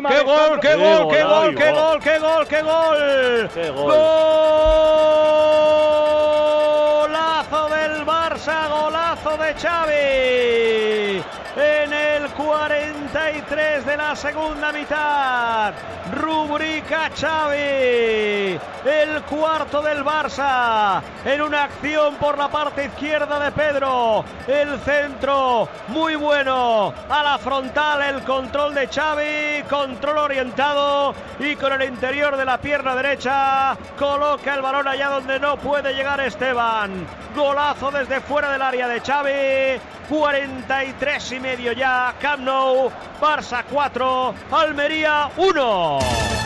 encima. ¡Qué gol, qué gol, qué gol, qué gol, qué gol, qué gol! ¡Qué gol! ¡Golazo del Barça, golazo de Xavi! En el 43 de la segunda mitad, rubrica Xavi, el cuarto del Barça, en una acción por la parte izquierda de Pedro, el centro muy bueno, a la frontal el control de Xavi, control orientado. Y con el interior de la pierna derecha coloca el balón allá donde no puede llegar Esteban. Golazo desde fuera del área de Xavi, 43 y medio ya, Camp Nou, Barça 4, Almería 1.